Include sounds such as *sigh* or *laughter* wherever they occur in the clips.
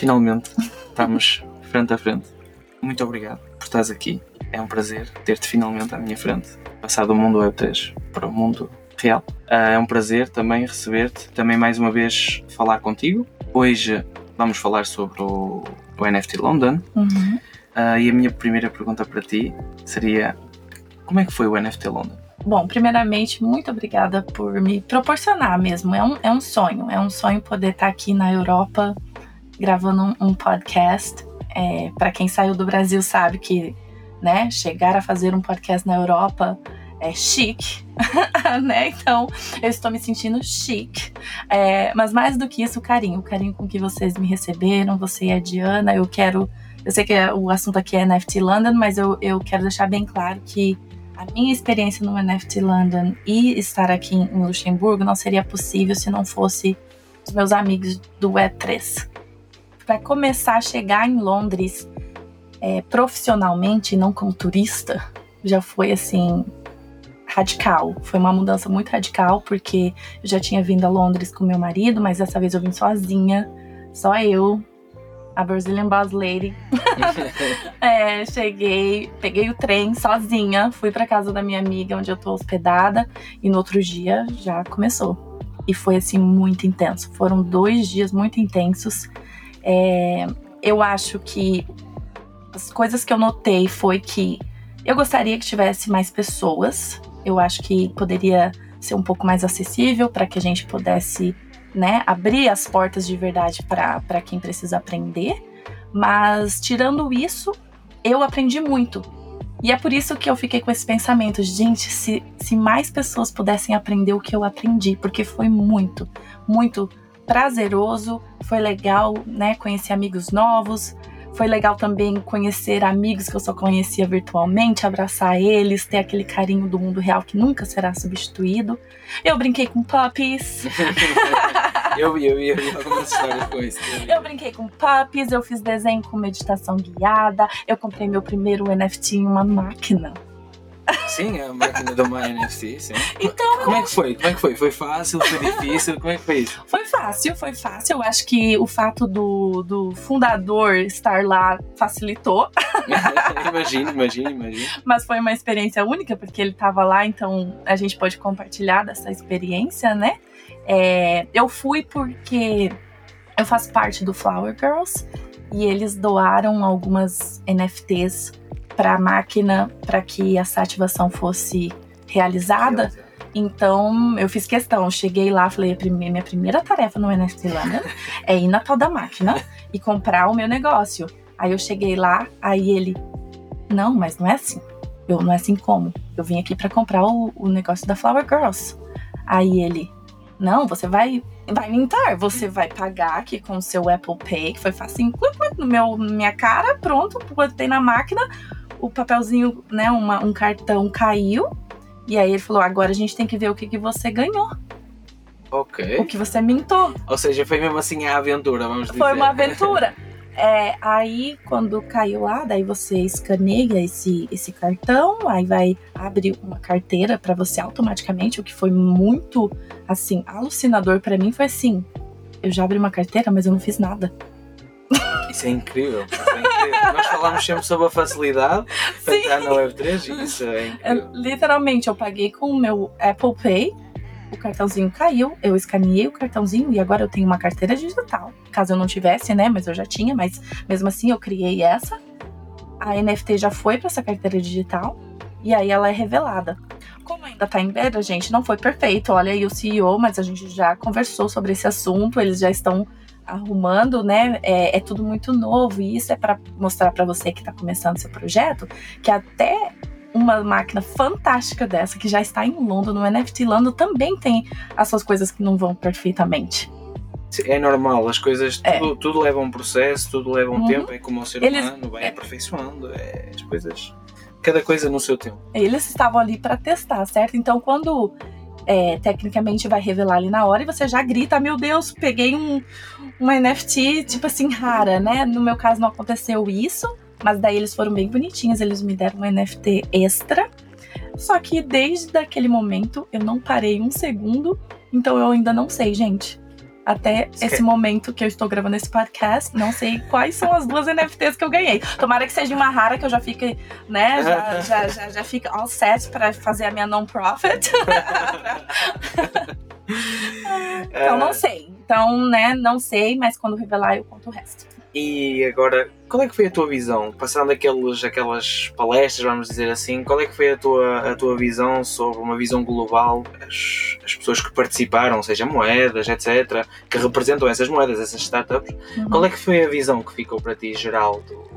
finalmente estamos frente a frente. Muito obrigado por estares aqui. É um prazer ter-te finalmente à minha frente. Passar do mundo Web3 para o mundo real. Ah, é um prazer também receber-te, também mais uma vez falar contigo. Hoje vamos falar sobre o, o NFT London. Uhum. Ah, e a minha primeira pergunta para ti seria: como é que foi o NFT London? Bom, primeiramente, muito obrigada por me proporcionar mesmo. É um, é um sonho, é um sonho poder estar aqui na Europa gravando um, um podcast. É, para quem saiu do Brasil sabe que, né, chegar a fazer um podcast na Europa é chique, *laughs* né? Então, eu estou me sentindo chique. É, mas mais do que isso, o carinho, o carinho com que vocês me receberam, você e a Diana. Eu quero, eu sei que o assunto aqui é NFT London, mas eu, eu quero deixar bem claro que a minha experiência no NFT London e estar aqui em Luxemburgo não seria possível se não fosse os meus amigos do Web3. Para começar a chegar em Londres é, profissionalmente, não como turista, já foi assim radical. Foi uma mudança muito radical porque eu já tinha vindo a Londres com meu marido, mas dessa vez eu vim sozinha, só eu, a Brazilian Boss Lady. *laughs* é, cheguei, peguei o trem sozinha, fui para casa da minha amiga onde eu tô hospedada e no outro dia já começou. E foi assim muito intenso. Foram dois dias muito intensos. É, eu acho que as coisas que eu notei foi que eu gostaria que tivesse mais pessoas. Eu acho que poderia ser um pouco mais acessível para que a gente pudesse né, abrir as portas de verdade para quem precisa aprender. Mas tirando isso, eu aprendi muito. E é por isso que eu fiquei com esse pensamento, gente, se, se mais pessoas pudessem aprender o que eu aprendi, porque foi muito, muito prazeroso, foi legal, né, conhecer amigos novos, foi legal também conhecer amigos que eu só conhecia virtualmente, abraçar eles, ter aquele carinho do mundo real que nunca será substituído. Eu brinquei com puppies. *laughs* eu vi, eu vi, eu vi algumas histórias com isso. Eu brinquei com puppies, eu fiz desenho com meditação guiada, eu comprei meu primeiro NFT em uma máquina. Sim, a máquina do My NFC, sim. Então, como é que foi? Como é que foi? Foi fácil? Foi difícil? Como é que foi isso? Foi fácil, foi fácil. Eu acho que o fato do, do fundador estar lá facilitou. *laughs* imagino, imagino, imagino. Mas foi uma experiência única, porque ele estava lá, então a gente pode compartilhar dessa experiência, né? É, eu fui porque eu faço parte do Flower Girls e eles doaram algumas NFTs para a máquina para que essa ativação fosse realizada. Então eu fiz questão, cheguei lá, falei: minha primeira tarefa no NFT London é ir na tal da máquina e comprar o meu negócio. Aí eu cheguei lá, aí ele: Não, mas não é assim. Eu não é assim como. Eu vim aqui para comprar o, o negócio da Flower Girls. Aí ele: Não, você vai vai mintar. Você vai pagar aqui com o seu Apple Pay, que foi facinho, no meu, minha cara, pronto, botei na máquina o papelzinho, né, uma, um cartão caiu. E aí ele falou: agora a gente tem que ver o que, que você ganhou. Ok. O que você mintou. Ou seja, foi mesmo assim a aventura, vamos dizer. Foi uma *laughs* aventura. É, aí, quando caiu lá, daí você escaneia esse, esse cartão, aí vai abrir uma carteira para você automaticamente, o que foi muito, assim, alucinador para mim foi assim, eu já abri uma carteira, mas eu não fiz nada. Isso é incrível. Isso é incrível. Nós falamos sempre sobre a facilidade para entrar na Web3 e isso é incrível. Literalmente, eu paguei com o meu Apple Pay, o cartãozinho caiu, eu escaneei o cartãozinho e agora eu tenho uma carteira digital. Caso eu não tivesse, né? Mas eu já tinha, mas mesmo assim eu criei essa. A NFT já foi para essa carteira digital e aí ela é revelada. Como ainda tá em beta, gente, não foi perfeito. Olha aí o CEO, mas a gente já conversou sobre esse assunto, eles já estão arrumando, né? É, é tudo muito novo e isso é para mostrar para você que está começando seu projeto que até uma máquina fantástica dessa que já está em Londres, no NFT London, também tem as suas coisas que não vão perfeitamente. É normal, as coisas, é. tudo, tudo, leva um processo, tudo leva um uhum. tempo, é como o ser Eles, humano, vai é. aperfeiçoando, é, as coisas, cada coisa no seu tempo. Eles estavam ali para testar, certo? Então, quando é, tecnicamente vai revelar ali na hora e você já grita: Meu Deus, peguei um, uma NFT, tipo assim, rara, né? No meu caso não aconteceu isso, mas daí eles foram bem bonitinhos, eles me deram um NFT extra. Só que desde aquele momento eu não parei um segundo, então eu ainda não sei, gente. até Você esse momento que eu estou gravando esse podcast, não sei quais são as duas NFTs que eu ganhei. Tomara que seja uma rara que eu já fique, né? Já, *laughs* já, já, já fique all set para fazer a minha non-profit. *laughs* *laughs* então não sei. Então, né, não sei, mas quando revelar eu conto o resto. E agora, qual é que foi a tua visão? Passando aqueles, aquelas palestras, vamos dizer assim, qual é que foi a tua, a tua visão sobre uma visão global? As, as pessoas que participaram, seja moedas, etc., que representam essas moedas, essas startups, qual é que foi a visão que ficou para ti geral do,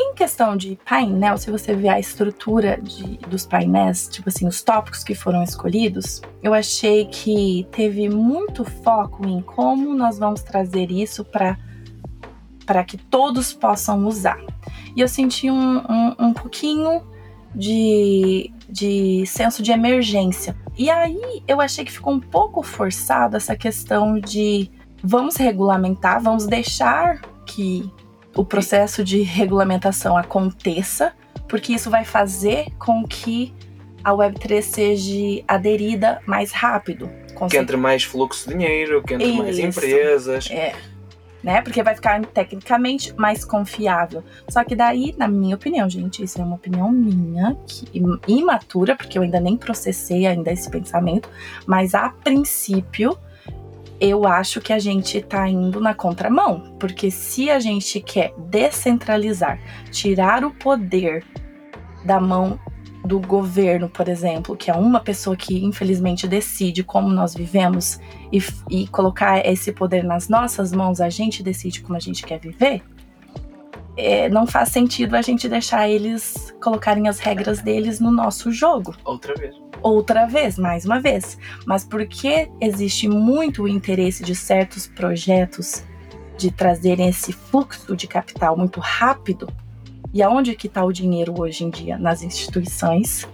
Em questão de painel, se você ver a estrutura de- dos painéis, tipo assim, os tópicos que foram escolhidos, eu achei que teve muito foco em como nós vamos trazer isso para para que todos possam usar. E eu senti um, um, um pouquinho de, de senso de emergência. E aí eu achei que ficou um pouco forçado essa questão de vamos regulamentar, vamos deixar que o processo de regulamentação aconteça, porque isso vai fazer com que a Web3 seja aderida mais rápido. Que entre mais fluxo de dinheiro, que entre mais Isso. empresas. É. Né? Porque vai ficar tecnicamente mais confiável. Só que daí, na minha opinião, gente, isso é uma opinião minha, que, imatura, porque eu ainda nem processei ainda esse pensamento, mas a princípio eu acho que a gente tá indo na contramão. Porque se a gente quer descentralizar, tirar o poder da mão do governo, por exemplo, que é uma pessoa que infelizmente decide como nós vivemos e, e colocar esse poder nas nossas mãos, a gente decide como a gente quer viver, é, não faz sentido a gente deixar eles colocarem as regras deles no nosso jogo Outra vez. outra vez, mais uma vez. Mas porque existe muito o interesse de certos projetos de trazerem esse fluxo de capital muito rápido, e aonde que está o dinheiro hoje em dia? Nas instituições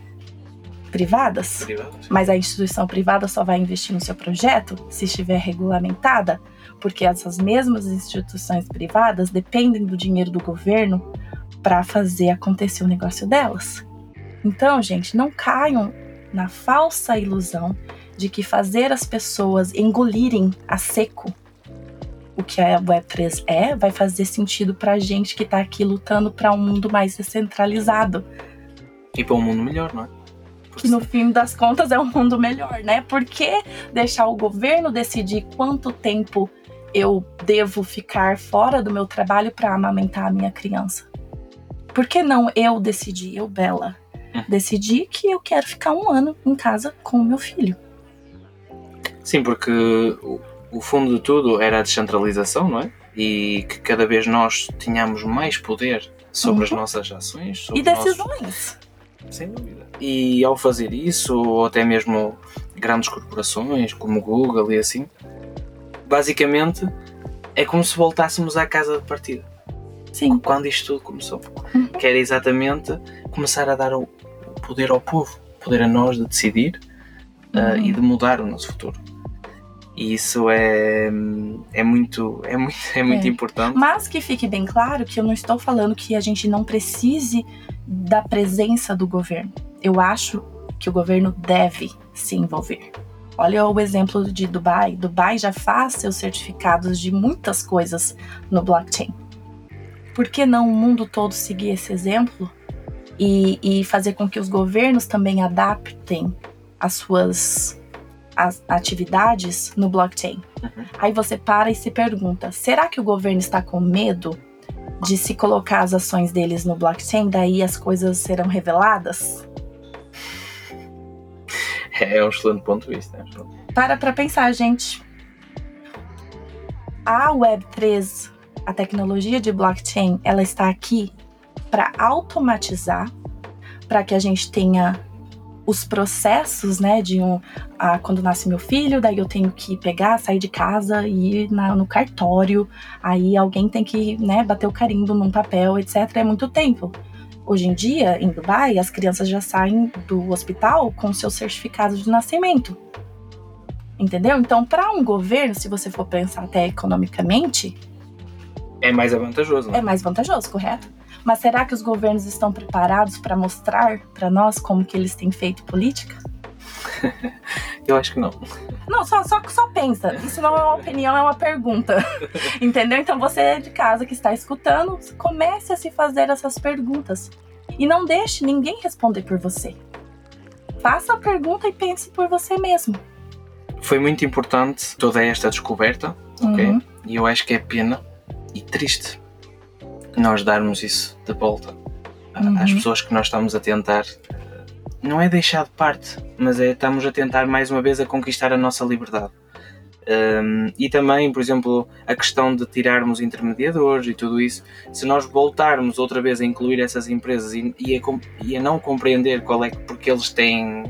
privadas. Privadas. Mas a instituição privada só vai investir no seu projeto se estiver regulamentada, porque essas mesmas instituições privadas dependem do dinheiro do governo para fazer acontecer o negócio delas. Então, gente, não caiam na falsa ilusão de que fazer as pessoas engolirem a seco o que a Web3 é vai fazer sentido para a gente que está aqui lutando para um mundo mais descentralizado E para um mundo melhor, não é? Que no fim das contas é um mundo melhor, né? Por que deixar o governo decidir quanto tempo eu devo ficar fora do meu trabalho para amamentar a minha criança? Por que não eu decidir, eu, Bela, Hum. decidir que eu quero ficar um ano em casa com o meu filho? Sim, porque o, o fundo de tudo era a descentralização, não é? E que cada vez nós tenhamos mais poder sobre as Uhum. nossas ações E os nossos- decisões. Sem dúvida. E ao fazer isso, ou até mesmo grandes corporações como Google e assim, basicamente é como se voltássemos à casa de partida. Sim. Quando isto tudo começou. Uhum. Que era exatamente começar a dar o poder ao povo, o poder a nós de decidir ah, Uhum. e de mudar o nosso futuro. E isso é, é muito, é muito, é muito É. importante. Mas que fique bem claro que eu não estou falando que a gente não precise da presença do governo. Eu acho que o governo deve se envolver. Olha o exemplo de Dubai. Dubai já faz seus certificados de muitas coisas no blockchain. Por que não o mundo todo seguir esse exemplo e, e fazer com que os governos também adaptem as suas as atividades no blockchain? Uhum. Aí você para e se pergunta: será que o governo está com medo de se colocar as ações deles no blockchain, daí as coisas serão reveladas? *laughs* É um excelente ponto de vista. é um excelente. Para pra pensar, gente. A Web3, a tecnologia de blockchain, ela está aqui para automatizar, para que a gente tenha os processos, né, de um, ah, quando nasce meu filho, daí eu tenho que pegar, sair de casa e ir na- no cartório, aí alguém tem que, né, bater o carimbo num papel, etc. É muito tempo. Hoje em dia, em Dubai, as crianças já saem do hospital com seus certificados de nascimento. Entendeu? Então, para um governo, se você for pensar até economicamente, É mais vantajoso, não é mais vantajoso, correto? Mas será que os governos estão preparados para mostrar para nós como que eles têm feito política? *laughs* Eu acho que não. Não, só, só, só pensa. Isso não é uma opinião, é uma pergunta. *laughs* Entendeu? Então você de casa que está escutando, comece a se fazer essas perguntas. E não deixe ninguém responder por você. Faça a pergunta e pense por você mesmo. Foi muito importante toda esta descoberta, ok? Uhum. E eu acho que é pena e triste nós darmos isso de volta a- Uhum. às pessoas que nós estamos a tentar. eh, Não é deixar de parte, mas é estamos a tentar mais uma vez a conquistar a nossa liberdade. Um, e também, por exemplo, a questão de tirarmos intermediadores e tudo isso, se nós voltarmos outra vez a incluir essas empresas e, e a, e a não compreender qual é que, porque eles têm,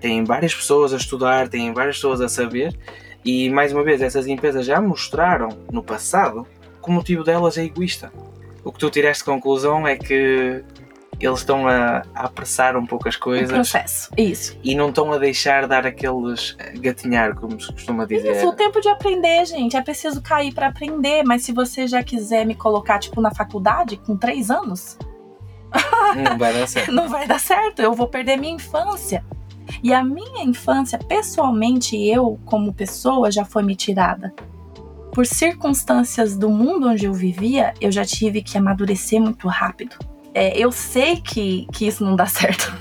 têm várias pessoas a estudar, têm várias pessoas a saber, e mais uma vez, essas empresas já mostraram no passado que o motivo delas é egoísta. O que tu tiraste de conclusão é que eles estão a, a apressar um pouco as O coisas processo. Isso. e não estão a deixar dar aqueles eh, gatinhar, como se costuma dizer. Isso, o tempo de aprender, gente. É preciso cair para aprender. Mas se você já quiser me colocar, tipo, na faculdade, com três anos, Não vai dar certo. *laughs* não vai dar certo. Eu vou perder minha infância. E a minha infância, pessoalmente, eu, como pessoa, já foi me tirada. Por circunstâncias do mundo onde eu vivia, eu já tive que amadurecer muito rápido. É, eu sei que, que isso não dá certo.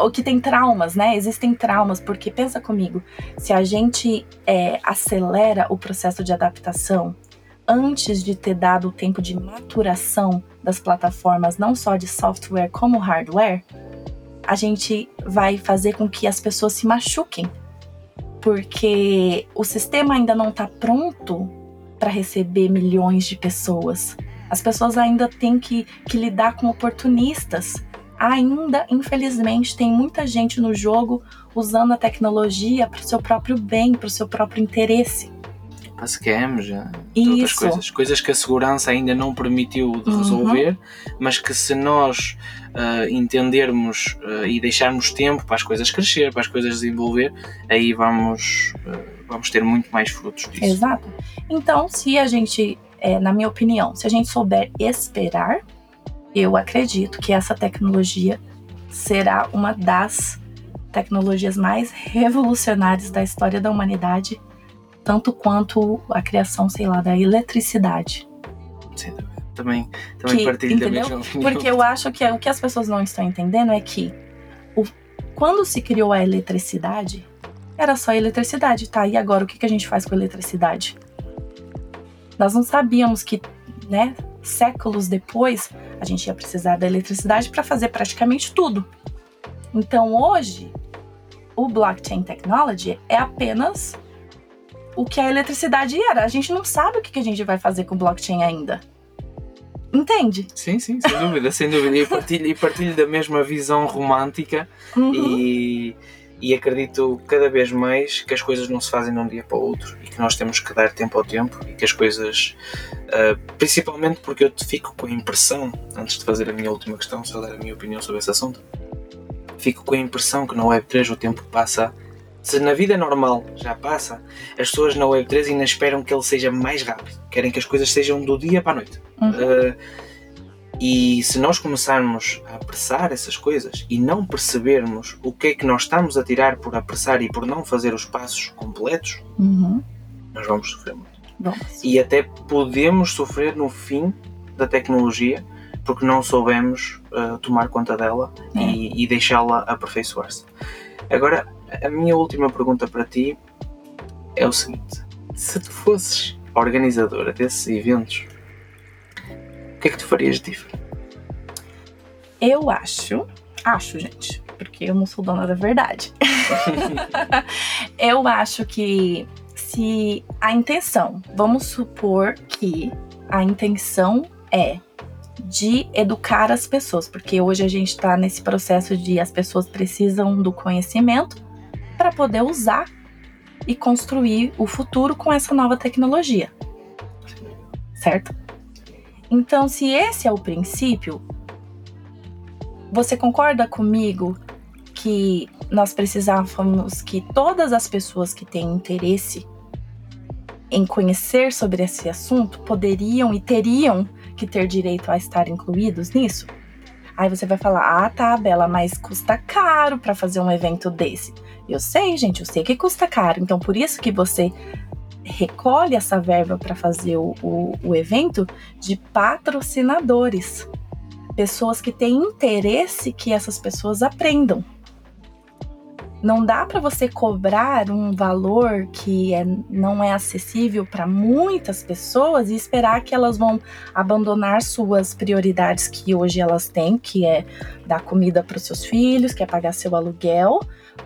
Ou que tem traumas, né? Existem traumas, porque pensa comigo, se a gente é, acelera o processo de adaptação antes de ter dado o tempo de maturação das plataformas, não só de software como hardware, a gente vai fazer com que as pessoas se machuquem. Porque o sistema ainda não está pronto para receber milhões de pessoas. As pessoas ainda têm que, que lidar com oportunistas. Ainda, infelizmente, tem muita gente no jogo usando a tecnologia para o seu próprio bem, para o seu próprio interesse. Para scams, outras coisas. Coisas que a segurança ainda não permitiu de Uhum. resolver, mas que se nós ah, entendermos ah, e deixarmos tempo para as coisas crescer, para as coisas desenvolver, aí vamos, ah, vamos ter muito mais frutos disso. Exato. Então, se a gente, é, na minha opinião, se a gente souber esperar, eu acredito que essa tecnologia será uma das tecnologias mais revolucionárias da história da humanidade, tanto quanto a criação, sei lá, da eletricidade. Dúvida. Também, também Que- partilho da entendeu? mesma opinião. Porque eu acho que o que as pessoas não estão entendendo é que o- quando se criou a eletricidade, era só eletricidade, tá? E agora o que, que a gente faz com a eletricidade? Nós não sabíamos que, né, séculos depois, a gente ia precisar da eletricidade para fazer praticamente tudo. Então hoje, o blockchain technology é apenas o que a eletricidade era. A gente não sabe o que, a gente vai fazer com o blockchain ainda. Entende? Sim, sim, sem dúvida, sem dúvida. E partilho, e partilho da mesma visão romântica Uhum. e, e acredito cada vez mais que as coisas não se fazem de um dia para o outro e que nós temos que dar tempo ao tempo e que as coisas, ah, principalmente porque eu te fico com a impressão, antes de fazer a minha última questão, só dar a minha opinião sobre esse assunto, fico com a impressão que na Web3 o tempo passa. Se na vida normal já passa, as pessoas na Web3 ainda esperam que ele seja mais rápido. Querem que as coisas sejam do dia para a noite. Uhum. Uh, e se nós começarmos a apressar essas coisas e não percebermos o que é que nós estamos a tirar por apressar e por não fazer os passos completos, Uhum. nós vamos sofrer muito. Vamos. E até podemos sofrer no fim da tecnologia porque não soubemos uh, tomar conta dela É. e, e deixá-la aperfeiçoar-se. Agora, a minha última pergunta para ti é o seguinte: se tu fosses organizadora desses eventos, o que é que tu farias de diferente? Eu acho, acho, gente, porque eu não sou dona da verdade. *laughs* eu acho que se a intenção, vamos supor que a intenção é de educar as pessoas, porque hoje a gente está nesse processo de as pessoas precisam do conhecimento para poder usar e construir o futuro com essa nova tecnologia, certo? Então, se esse é o princípio, você concorda comigo que nós precisávamos que todas as pessoas que têm interesse em conhecer sobre esse assunto poderiam e teriam que ter direito a estar incluídos nisso? Aí você vai falar: "Ah, tá, Bela, mas custa caro para fazer um evento desse". Eu sei, gente, eu sei que custa caro. Então por isso que você recolhe essa verba para fazer o, o, o evento de patrocinadores. Pessoas que têm interesse que essas pessoas aprendam. Não dá para você cobrar um valor que é, não é acessível para muitas pessoas e esperar que elas vão abandonar suas prioridades que hoje elas têm, que é dar comida para os seus filhos, que é pagar seu aluguel,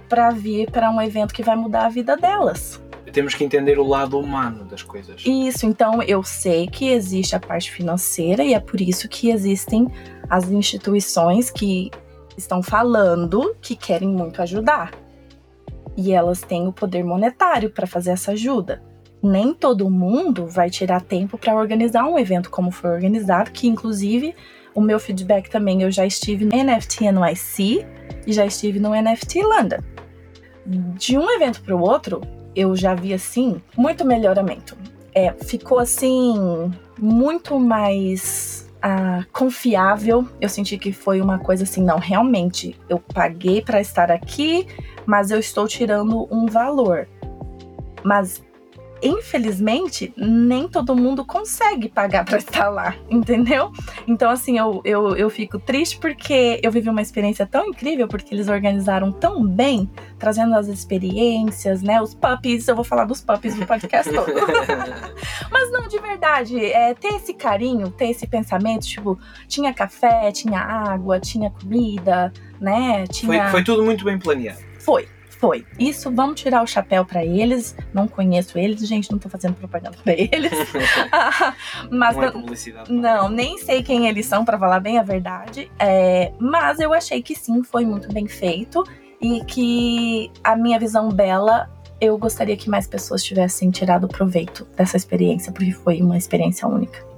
para vir para um evento que vai mudar a vida delas. Temos que entender o lado humano das coisas. Isso, então eu sei que existe a parte financeira e é por isso que existem as instituições que estão falando que querem muito ajudar. E elas têm o poder monetário para fazer essa ajuda. Nem todo mundo vai tirar tempo para organizar um evento como foi organizado, que inclusive o meu feedback também, eu já estive no NFT NYC e já estive no NFT London. De um evento para o outro, eu já vi assim muito melhoramento. É, ficou assim muito mais ah, confiável. Eu senti que foi uma coisa assim, não, realmente, eu paguei para estar aqui, mas eu estou tirando um valor. Mas infelizmente, nem todo mundo consegue pagar para estar lá, entendeu? Então, assim, eu, eu, eu fico triste porque eu vivi uma experiência tão incrível, porque eles organizaram tão bem, trazendo as experiências, né? Os puppies, eu vou falar dos puppies no podcast todo. *laughs* Mas não, de verdade, é, ter esse carinho, ter esse pensamento, tipo, tinha café, tinha água, tinha comida, né? Tinha... Foi, foi tudo muito bem planeado. Foi, foi. Isso, vamos tirar o chapéu para eles. Não conheço eles, gente, não tô fazendo propaganda para eles. *laughs* *laughs* mas não, é publicidade, não, nem sei quem eles são, para falar bem a verdade. É, mas eu achei que sim, foi muito bem feito e que a minha visão bela eu gostaria que mais pessoas tivessem tirado proveito dessa experiência, porque foi uma experiência única.